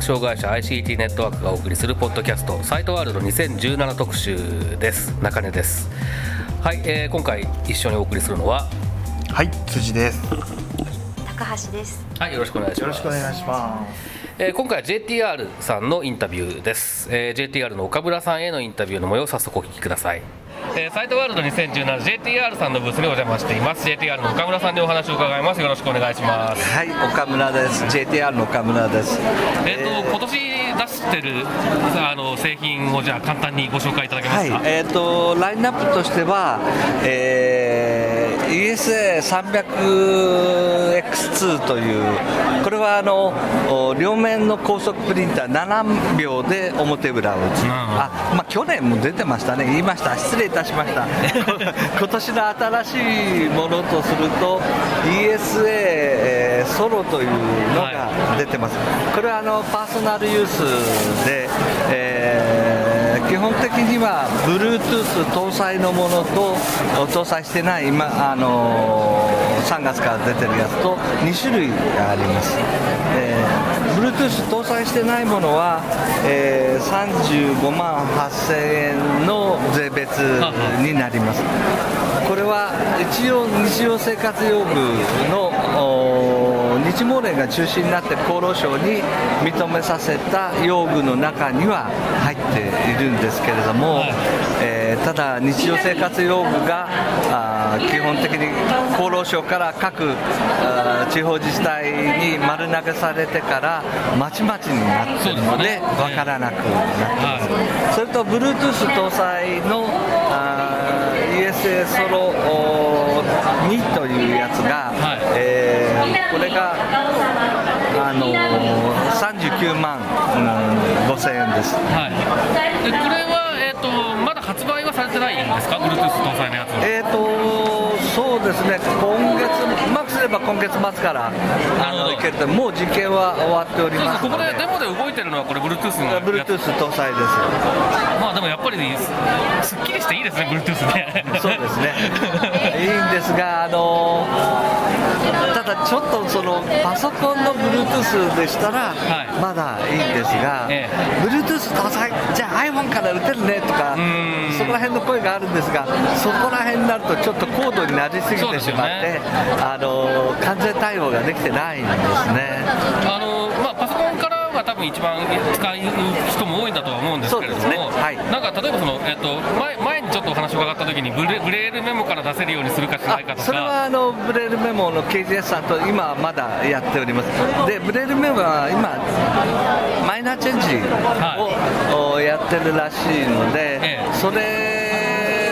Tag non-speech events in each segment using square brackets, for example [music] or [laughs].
覚障害者 ICT ネットワークがお送りするポッドキャストサイトワールド2017特集です。中根です。はい、えー今回一緒にお送りするのははい辻です。高橋です。はいよろしくお願いします。いしまえー今回は JTR さんのインタビューです、えー JTR の岡村さんへのインタビューの模様を早速お聞きください、えーサイトワールド 2017JTR さんのブースにお邪魔しています JTR の岡村さんにお話を伺いますよろしくお願いしますはい、岡村です。JTR の岡村です。えーと今年出してるあの製品をじゃあ簡単にご紹介いただけまはいすか、、えっ、とラインナップとしては、えー ESA300X2 というこれはあのお両面の高速プリンター7秒で表裏を打つ。あ、まあ去年も出てましたね。言いました。失礼いたしました。[laughs] 今年の新しいものとすると ESA、えーソロというのが出てます。これはあのパーソナルユースで、えー基本的には Bluetooth 搭載のものと搭載してない今、あのー3月から出てるやつと2種類があります、えー Bluetooth 搭載してないものは、えー35万8000円の税別になります。これは一応日常生活用具の日毛連が中心になって厚労省に認めさせた用具の中には入っているんですけれども、えーただ日常生活用具があー基本的に厚労省から各あー地方自治体に丸投げされてからまちまちになっているので分からなくなってます、それと Bluetooth 搭載のあー ESA ソロお2というやつが、これが、あのー39万、うん、5000円です。はい、でこれは、だ発売はされてないんですか？Bluetooth 搭載のやつは。えーとそうですね、今月、うまくすれば今月末からあのいけると、もう実験は終わっておりますここでデで、モで動いてるのはこれ Bluetooth の Bluetooth 搭載です。まあでもやっぱりすっきりしていいですね Bluetooth ね。そうですね。いいんですが、あのただちょっとそのパソコンの Bluetooth でしたら、い。まだいいんですが、え Bluetooth 搭載、じゃあ iPhone から打てるねとかん、そこら辺の声があるんですが、そこら辺になるとちょっと高度になりすぎてしまって、ね。あの完全対応ができてないんですね。あのまあ、パソコンからが多分一番使う人も多いんだとは思うんですけれども、ね。はい。なんか例えばその、えっと前前にちょっとお話を伺った時にブレブレールメモから出せるようにするかしないかとか。それはあのブレールメモの KGS さんと今はまだやっております。でブレールメモは今マイナーチェンジを、おやってるらしいので、ええ。それ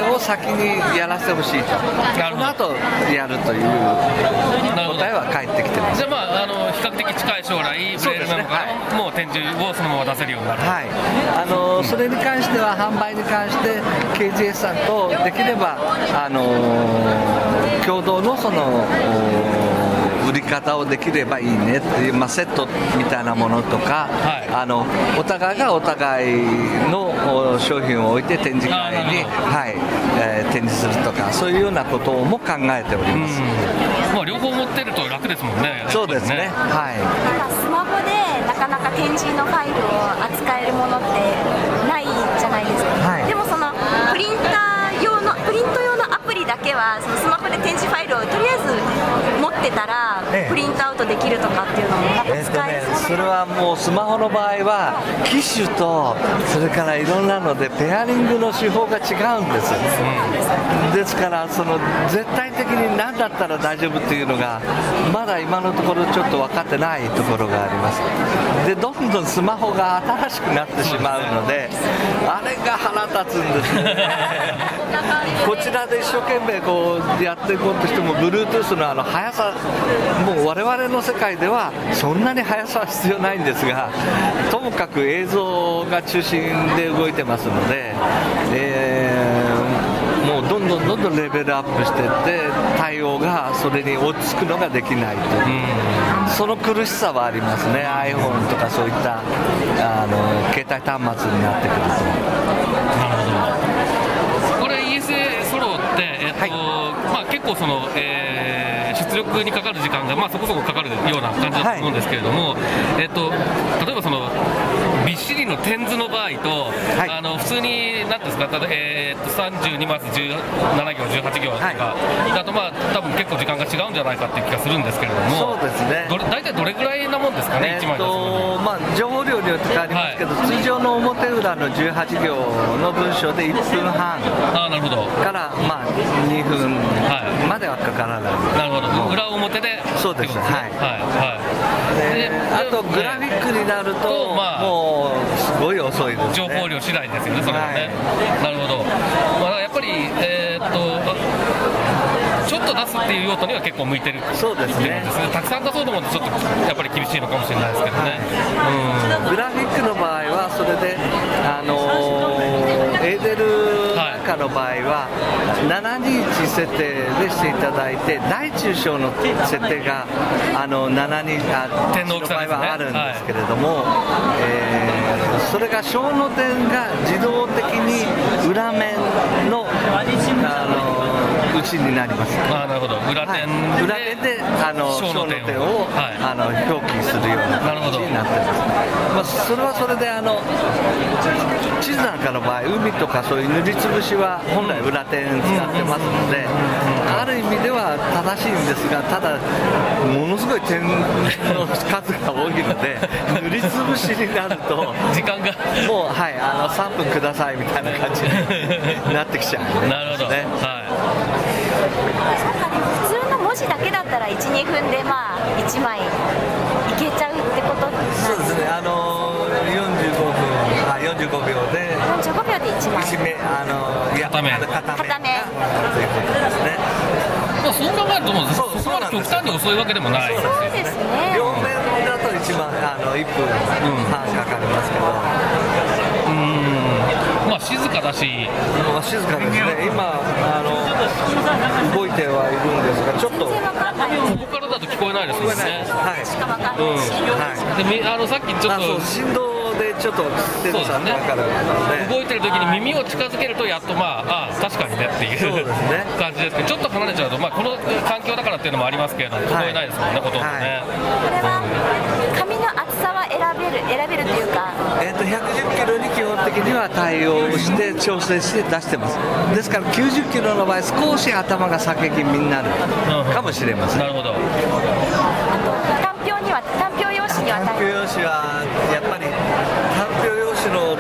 を先にやらせてほしいと。なるほど。その後やるという答えは返ってきてます。じゃあまああの比較的近い将来ブレールメモからもう展示をそのまま出せるようになる、はい、あのそれに関しては販売に関して KGS さんとできれば、あの共同のそのお売り方をできればいいねっていう、まあ、セットみたいなものとか、はい。あのお互いがお互いのお商品を置いて展示会に、はいえー展示するとかそういうようなことも考えております。まあ、両方持ってると楽ですもんねそうですね。やっはい。なんかスマホでなかなか展示のファイルを扱えるものってないじゃないですか、はい。でもそのプリンター用のプリント用のアプリだけはそのスマホで展示ファイルをとりあえずてたらええ。プリントアウトできるとかっていうのも使えそうな、それはもうスマホの場合は機種とそれからいろんなのでペアリングの手法が違うんですよですからその絶対的に何だったら大丈夫っていうのがまだ今のところちょっと分かってないところがありますでどんどんスマホが新しくなってしまうのであれが腹立つんですよね。[laughs] こちらで一生懸命こうやっていこうとしても Bluetooth のあの速さもう我々の世界ではそんなに速さは必要ないんですがともかく映像が中心で動いてますので、えーどんどんどんどんレベルアップしていって対応がそれに追いつくのができないと。いう、その苦しさはありますね。iPhone とかそういったあの携帯端末になってくると。なるほど。これ ESA ソロって、えっとまあ、結構その、えー出力にかかる時間が、まあ、そこそこかかるような感じだと思うんですけれども、えっと、例えばそのびっしりの点図の場合と、はい。あの普通に、なんですか、えーっと32マス17行、18行とか、だと、まあ多分結構時間が違うんじゃないかっていう気がするんですけれども、そうですね。どれ大体どれぐらいなもんですかね、え1枚ーとまあ、情報量によって変わりますけど、通常の表裏の18行の文章で1分半ああ、なるほど。から、まあ、2分はい。まではかからない、なるほど、裏表で、そうですね。はい。はい、はい。であとグラフィックになると、とまあもうすごい遅いです、ね、情報量次第ですよね、それはね。なるほど。まあ、やっぱり、えーっと、ちょっと出すっていう用途には結構向いてるそうですねですね。たくさん出そうと思うと、ちょっとやっぱり厳しいのかもしれないですけどね。グラフィックの場合はそれで、あのーエーデルかの場合は721設定でしていただいて大中小の設定があの72あ点の場合はあるんですけれども、えーそれが小の点が自動的に裏面のあのうちになります。ああ、なるほど。裏はい点で、裏面であの小の点点を、はいあの表記するようななるほど形になってます、まあ、それはそれであの地図なんかの場合海とかそういう塗りつぶしは本来裏点使ってますので、ある意味では正しいんですがただものすごい点の数が多いので [laughs] 塗りつぶしになると時間が。もうはいあの3分くださいみたいな感じになってきちゃうんで [laughs] なるほど。ねは普通の文字だけだったら12分でまあ1枚いけちゃうってことなんですそうですね。あの45分あ45秒で45秒で1枚。締めあのいや片面あの片面片面がということですね。い。まあ、そう考えると、もうそそうそこまで極端に遅いわけでもない。そうですね。両面だと一番あの1分半かかりますけど、まあ、静かだし、もう静かですね。今あの動いてはいるんですがちょっと。ここからだと聞こえないですもんね。はいしかわかん。ない、であのさっきちょっと。振動でちょっとで、動いてる時に耳を近づけるとやっとまああ確かにねっていうね。[laughs] 感じですけどちょっと離れちゃうとまあこの環境だからっていうのもありますけれども聞こえないですもんね、ほとんどね、これは紙の厚さは選べる選べるというか。えー、と110キロに基本的には対応して調整して出してます。ですから90キロの場合少し頭が酒気味になるかもしれません。なるほど。単表には単表用紙には単表対応用紙はやっぱり単表用紙の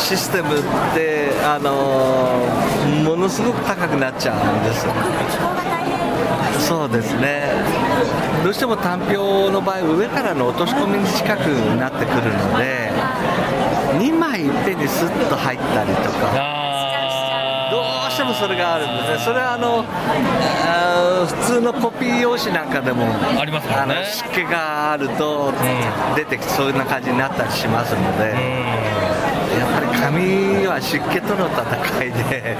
システムって、あのーものすごく高くなっちゃうんです。そうですね。どうしても単表の場合上からの落とし込みに近くなってくるので2枚いっぺんにスッと入ったりとか。あどうしてもそれがあるんですね、それはあのあー普通のコピー用紙なんかでもありますね。の湿気があると出てきて、そういうな感じになったりしますので、やっぱり紙は湿気との戦いで、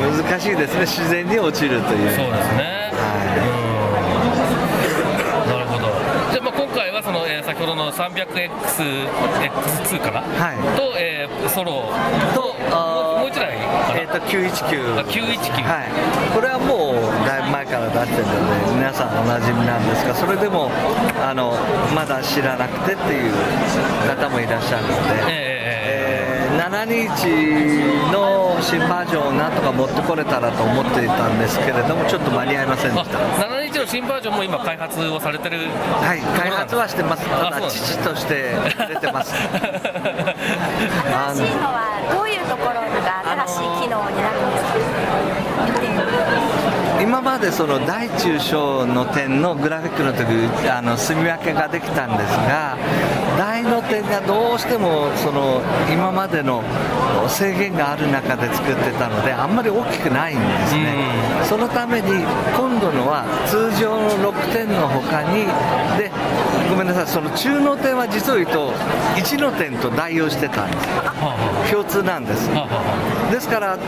難しいですね、自然に落ちるという。そうですね。はなるほど。じゃあまあ今回はその、えー先ほどの 300XX2 かな、はい。と、えーソロ。い、ともう一台えー、と919あ919、はい、これはもうだいぶ前から出してるので皆さんおなじみなんですがそれでもあのまだ知らなくてっていう方もいらっしゃるので、ええー721の新バージョンをなんとか持ってこれたらと思っていたんですけれどもちょっと間に合いませんであした。721の新バージョンも今開発をされてる。はい開発はしてます。ただ父として出てます。[laughs] あ新しいのはどういうところが新しい機能になるんですか？今までその大中小の点のグラフィックの時あの住み分けができたんですが大の点がどうしてもその今までの制限がある中で作ってたのであんまり大きくないんですね、そのために今度のは通常の6点の他にでごめんなさいその中の点は実を言うと1の点と代用してたんです。共通なんです。ですから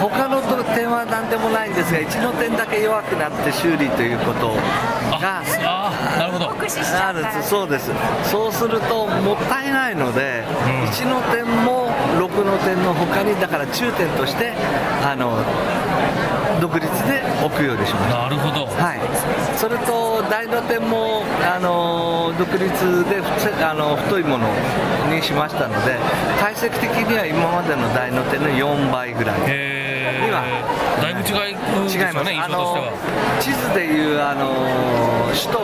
他の点は何でもないんですが1の点だけ弱くなって修理ということがあなるそうです。そうするともったいないので、1の点も6の点の他にだから中点としてあの独立で置くようにしました。なるほど。はい、それと大の点もあの独立であの太いものにしましたので体積的には今までの大の点の4倍ぐらい。へ今えだいぶ違います違います、よね印あの地図でいうあの首都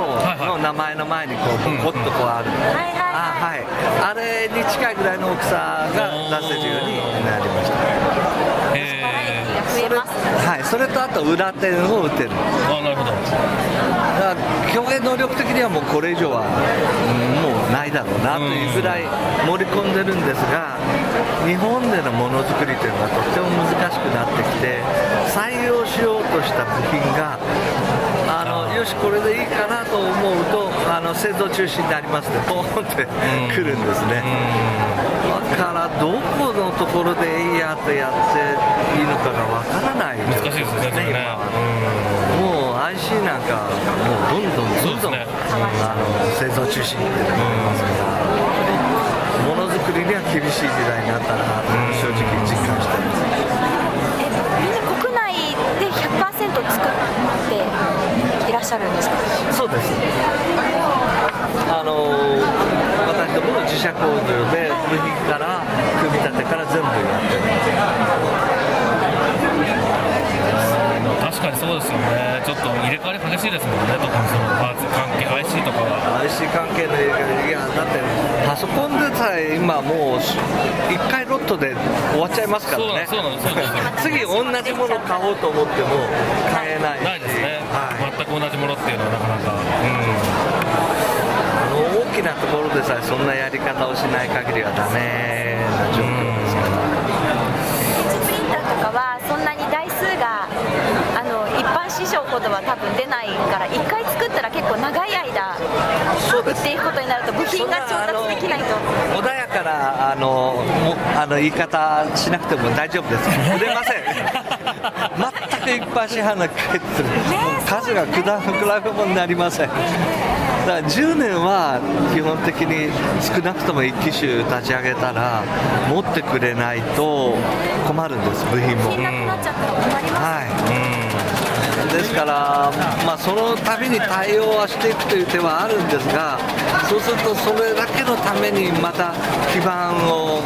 の名前の前にこうボコッとこうある、はいはい。あはい。あれに近いぐらいの大きさが出せるようになりましたへえバラエティが増えますねはい。それとあと裏点を打てる。あなるほど。だから表現能力的にはもうこれ以上は、うんもうないだろうなというぐらい盛り込んでるんですが日本でのものづくりというのがとっても難しくなってきて採用しようとした部品がよしこれでいいかなと思うとあの製造中止になりますね。ポーンってくるんですね。だからどこのところでいいやってやっていいのかがわからない難しいですね今は。もう IC なんかもうどんどんどんどん、そうですねあの製造中止ってなってますから。ものづくりには厳しい時代になったなと正直実感してます。えみんな国内で100%作ってっしゃるんですかそうですあの私どもの自社工場で部品から組み立てから全部やってる確かにそうですよねちょっと入れ替わり激しいですもんね特にそのパーツ関係 IC とかは IC 関係の映画いやだってパソコンでさえ今もう1回ロットで終わっちゃいますからねそうなんそうなんです次同じもの買おうと思っても買えないしないですね、はい。同じものっていうのはなかなか、うあの大きなところでさえそんなやり方をしない限りはダメな状況ですから。プリンターとかはそんなに台数があの一般市場ほどは多分出ないから1回作ったら結構長い間売っていくことになると部品が調達できないと。穏やかなあのもあの言い方しなくても大丈夫です。売れませ。ん全く一般市販の機械ってもう数が果比べ物になりません。だから10年は基本的に少なくとも1機種立ち上げたら持ってくれないと困るんです部品も。品なくなっちゃったら困りますはいですから、まあ、その度に対応はしていくという手はあるんですが、そうするとそれだけのためにまた基盤を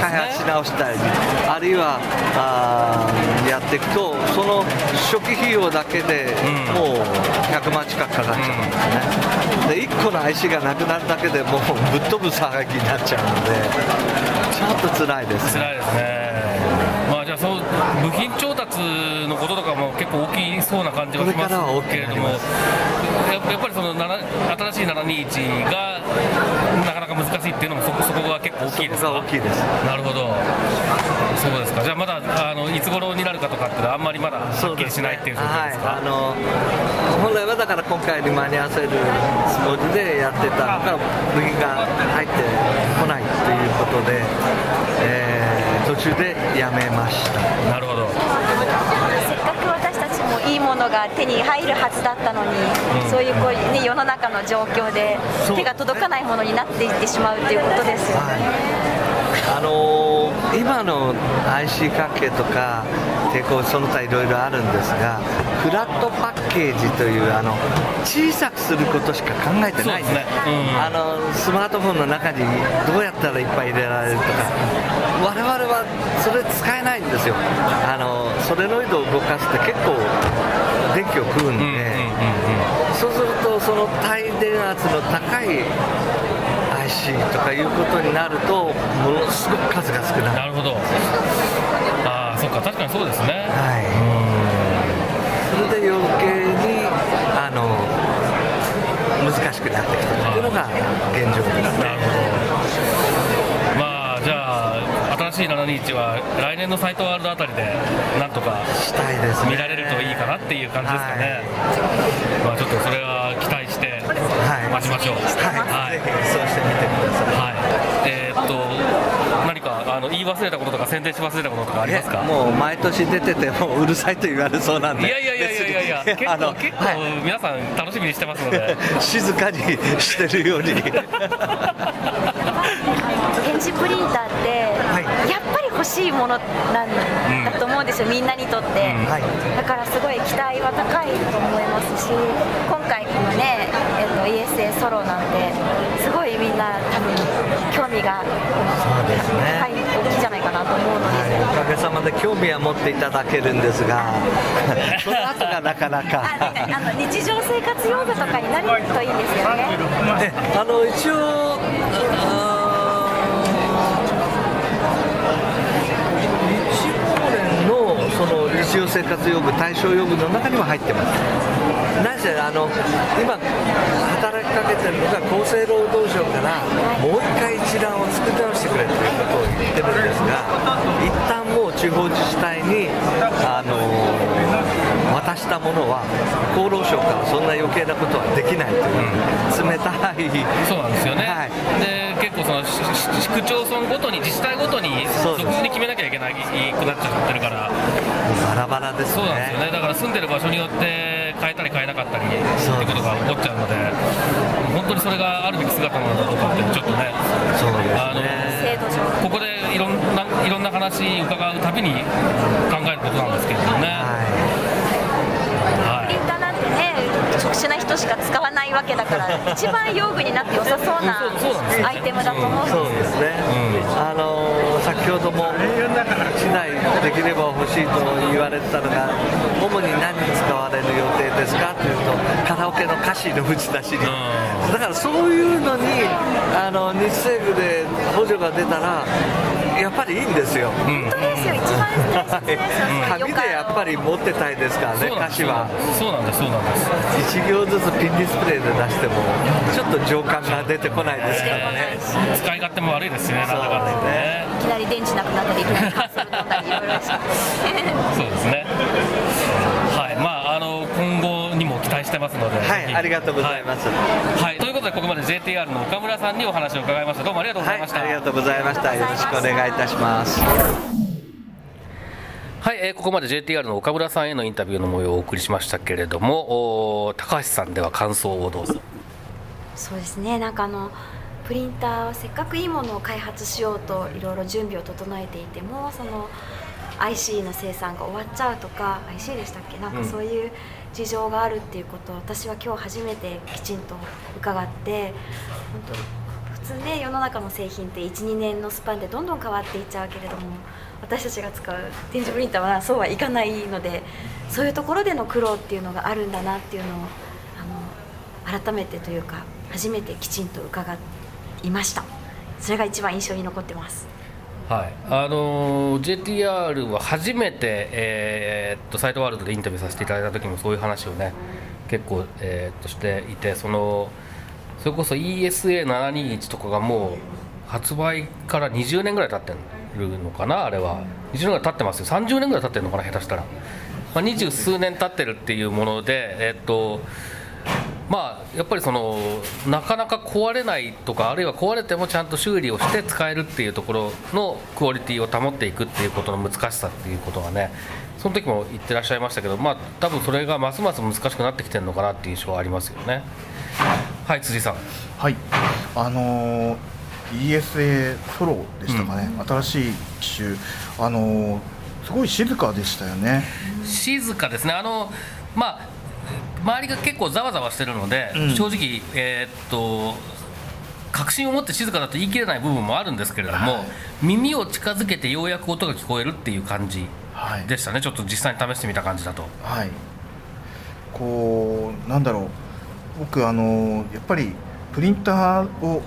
開発し直したり、あるいはあーやっていくと、その初期費用だけでうん。もう100万近くかかっちゃうんですね、で1個の IC がなくなるだけでもうぶっ飛ぶ騒ぎになっちゃうので、ちょっと辛いです。辛いですね。まあじゃあそう部品調達のこととかも結構大きそうな感じがしますけれどもややっぱりその新しい721がなかなか難しいっていうのもそこそこが結構大きいですか？が大きいです。なるほど。そうですか。じゃあまだあのいつ頃になるかとかっていうのはあんまりまだはっきりしないっていう状況ですか？はい、あの本来はだから今回に間に合わせるつもりでやってたのが部品が入ってこないということで、えー途中でやめました。なるほど。せっかく私たちもいいものが手に入るはずだったのに、そういうこう、ね、世の中の状況で手が届かないものになっていってしまうということですよね。あの今の IC 関係とか抵抗その他いろいろあるんですがフラットパッケージというあの小さくすることしか考えてない。ですね。うん。あのスマートフォンの中にどうやったらいっぱい入れられるとか。我々はそれ使えないんですよ。あのソレノイドを動かすって結構電気を食うんで、うんうんうんうん。そうするとその帯電圧の高い IC とかいうことになるとものすごく数が少ない。なるほど。ああそっか確かにそうですね。はい。れで余計にあの難しくなってきてるっていうのが現状ですなるほど。まあじゃあ新しい721は来年のサイトワールドあたりでなんとかしたいですね。見られるといいかなっていう感じですかね、まあちょっとそれははい。待ちましょう。はい、はい。ぜひそうしてみてください。はい。えーっと何かあの言い忘れたこととか宣伝し忘れたこととかありますか？えもう毎年出ててもううるさいと言われそうなんで。いやいやいやいやいや。結あの構結構はい皆さん楽しみにしてますので。静かにしてるように電子プリンターって、はい。やっぱり欲しいものなんだと思うんですよ、みんなにとって、はい。だからすごい期待は高いと思いますし今回このね、えっと ESA ソロなんてすごいみんな多分興味が高い大きいじゃないかなと思うので、はい。おかげさまで興味は持っていただけるんですが [laughs] その後がなかなあかあの日常生活用具とかになるといいんですよね。えあの一応あー日光連のその日常生活用具対象用具の中には入ってます。なぜあの今働きかけてるのが厚生労働省からもう一回一覧を作り直してくれということを言ってるんですが一旦もう地方自治体にあの渡したものは厚労省からそんな余計なことはできないという、冷たい。そうなんですよね、はい。で結構その市区町村ごとに自治体ごとに独自に決めなきゃいけないくなっちゃってるから。バラバラですそうなんですよね。ねだから住んでる場所によって変えたり変えなかったりってことが起こっちゃうので本当にそれがあるべき姿なのかどうかってちょっとねそうですあのここでいろんないろんな話伺うたびに考えることなんですけれどもね、ははい特殊な人しか使わないわけだから [laughs] 一番用具になって良さそうなアイテムだと思うんい、です。そうですね、あの先ほども市内できれば欲しいと言われてたのが主に何に使われる予定ですかというとカラオケの歌詞の打ち出しに、だからそういうのにあの日政府で補助が出たらやっぱりいいんですよ、うん本当ですよ。一番大切です紙でやっぱり持ってたいですからね歌詞は。そうなんですそうなんです。1行ずつピンディスプレイで出してもちょっと情感が出てこないですからね。使い勝手も悪いですしね。なんだかね。いきなり電池なくなったりいきなりカプセル飲んだりいろいそうですね。はい、まあ、あの、今後にも期待してますので。はいありがとうございます。はい、はいことで、ここまで JTR の岡村さんにお話を伺いました。どうもありがとうごはいざいました。ありがとうございましたよろしくお願いいたしますはい、えーここまで JTR の岡村さんへのインタビューの模様をお送りしましたけれども、おー高橋さんでは感想をどうぞ。そうですねなんかあのプリンターはせっかくいいものを開発しようといろいろ準備を整えていてもその IC の生産が終わっちゃうとか IC でしたっけ？なんかそういう事情があるっていうことを私は今日初めてきちんと伺って本当普通ね世の中の製品って12年のスパンでどんどん変わっていっちゃうけれども私たちが使う電子プリンターはそうはいかないのでそういうところでの苦労っていうのがあるんだなっていうのをあの改めてというか初めてきちんと伺いました。それが一番印象に残ってます。はい、あの JTR は初めて、えーっとサイトワールドでインタビューさせていただいた時もそういう話をね結構、えーっとしていてそのそれこそ ESA721 とかがもう発売から20年ぐらい経ってるのかなあれは。20年ぐらい経ってますよ。30年ぐらい経ってるのかな下手したら、まあ、二十数年経ってるっていうものでえーっとまあやっぱりそのなかなか壊れないとかあるいは壊れてもちゃんと修理をして使えるっていうところのクオリティを保っていくっていうことの難しさっていうことがねその時も言ってらっしゃいましたけどまあ多分それがますます難しくなってきてるのかなっていう印象はありますよね。はい辻さん。はい、あのー ESA ソロでしたかね、新しい機種、あのーすごい静かでしたよね。静かですね。あのまあ周りが結構ざわざわしてるので、うん。正直えーっと確信を持って静かだと言い切れない部分もあるんですけれども、はい。耳を近づけてようやく音が聞こえるっていう感じはい。でしたね、ちょっと実際に試してみた感じだと。はい、こうなんだろう。僕あのやっぱりプリンターを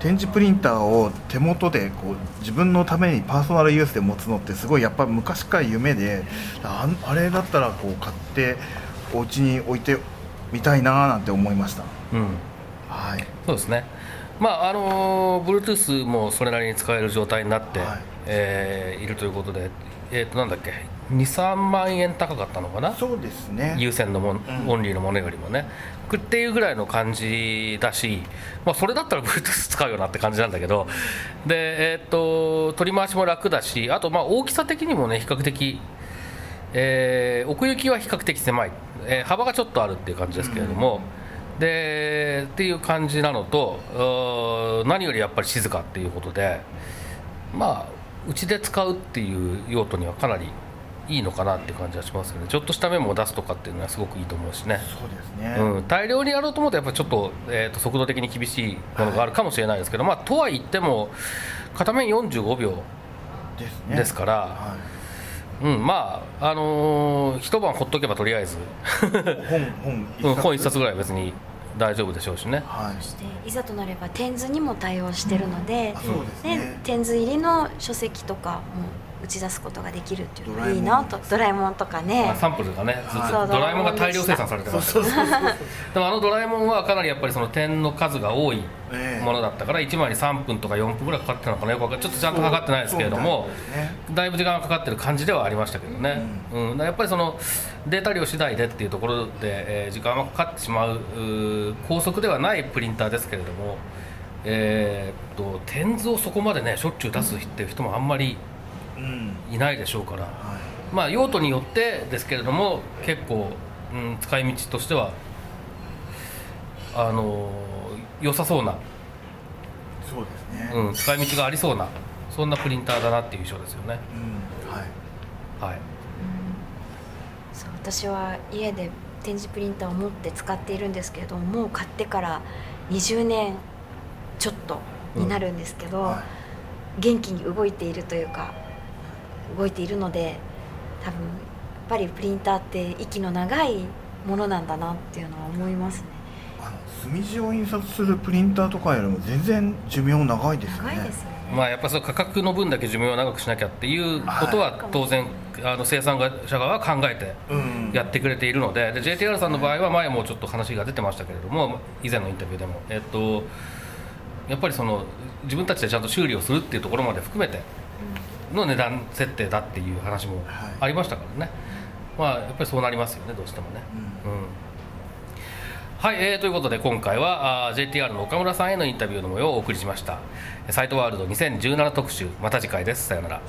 展示プリンターを手元でこう自分のためにパーソナルユースで持つのってすごいやっぱ昔から夢でああれだったらこう買ってお家に置いてみたいななんて思いました。うん。はい。そうですね。まああの Bluetooth もそれなりに使える状態になって、はい。えーいるということでえっ、となんだっけ23万円高かったのかな？そうですね。有線のもん、うん。オンリーのものよりもね。っていうぐらいの感じだし、まあ、それだったら [laughs] Bluetooth 使うよなって感じなんだけどで、えーっと取り回しも楽だしあとまあ大きさ的にもね比較的、えー奥行きは比較的狭い、えー幅がちょっとあるっていう感じですけれども、でっていう感じなのと何よりやっぱり静かっていうことでまあうちで使うっていう用途にはかなりいいのかなっていう感じはしますよね。ちょっとしたメモを出すとかっていうのはすごくいいと思うしね、そうですね、うん、大量にやろうと思うとやっぱりちょっと,、えーと速度的に厳しいものがあるかもしれないですけど、まあとは言っても片面45秒ですから、はうん、まああのー一晩ほっとけばとりあえず、い、本本うん、本一冊ぐらいは別に大丈夫でしょうしね。はい。そしていざとなれば点図にも対応してるのであ、そうですね。点図入りの書籍とかも打ち出すことができるっていうのがいいドラえもなん。とドラえもんとかね。まあサンプルがねずっそうとドラえもんが大量生産されてますでもあのドラえもんはかなりやっぱりその点の数が多いええ。ものだったから1枚に3分とか4分ぐらいかかってるのかなよくちょっとちゃんと測ってないですけれどもだいぶ時間がかかってる感じではありましたけどね、うん。だからやっぱりそのデータ量次第でっていうところで、えー時間はかかってしまう高速ではないプリンターですけれども、えーっと点図をそこまでねしょっちゅう出すっていう人もあんまりうんいないでしょうから。はい。まあ、用途によってですけれども結構、うん、使い道としてはあの良さそうな、そうですね。うん、使い道がありそうなそんなプリンターだなっていう印象ですよね。うんはい。はい、そう私は家で点字プリンターを持って使っているんですけれどももう買ってから20年ちょっとになるんですけど、は元気に動いているというか動いているので多分やっぱりプリンターって息の長いものなんだなっていうのは思いますね。あの墨字を印刷するプリンターとかよりも全然寿命長いですよね。長いですよね、まあ、やっぱりその価格の分だけ寿命を長くしなきゃっていうことは当然あの生産会社側は考えてうんやってくれているのでで JTR さんの場合は前もちょっと話が出てましたけれども以前のインタビューでも、えっと、やっぱりその自分たちでちゃんと修理をするっていうところまで含めての値段設定だっていう話もはい。ありましたからね、まあ、やっぱりそうなりますよねどうしてもね。うん。うん。はい、えーということで今回はあー JTR の岡村さんへのインタビューの模様をお送りしました。サイトワールド2017特集また次回です。さようなら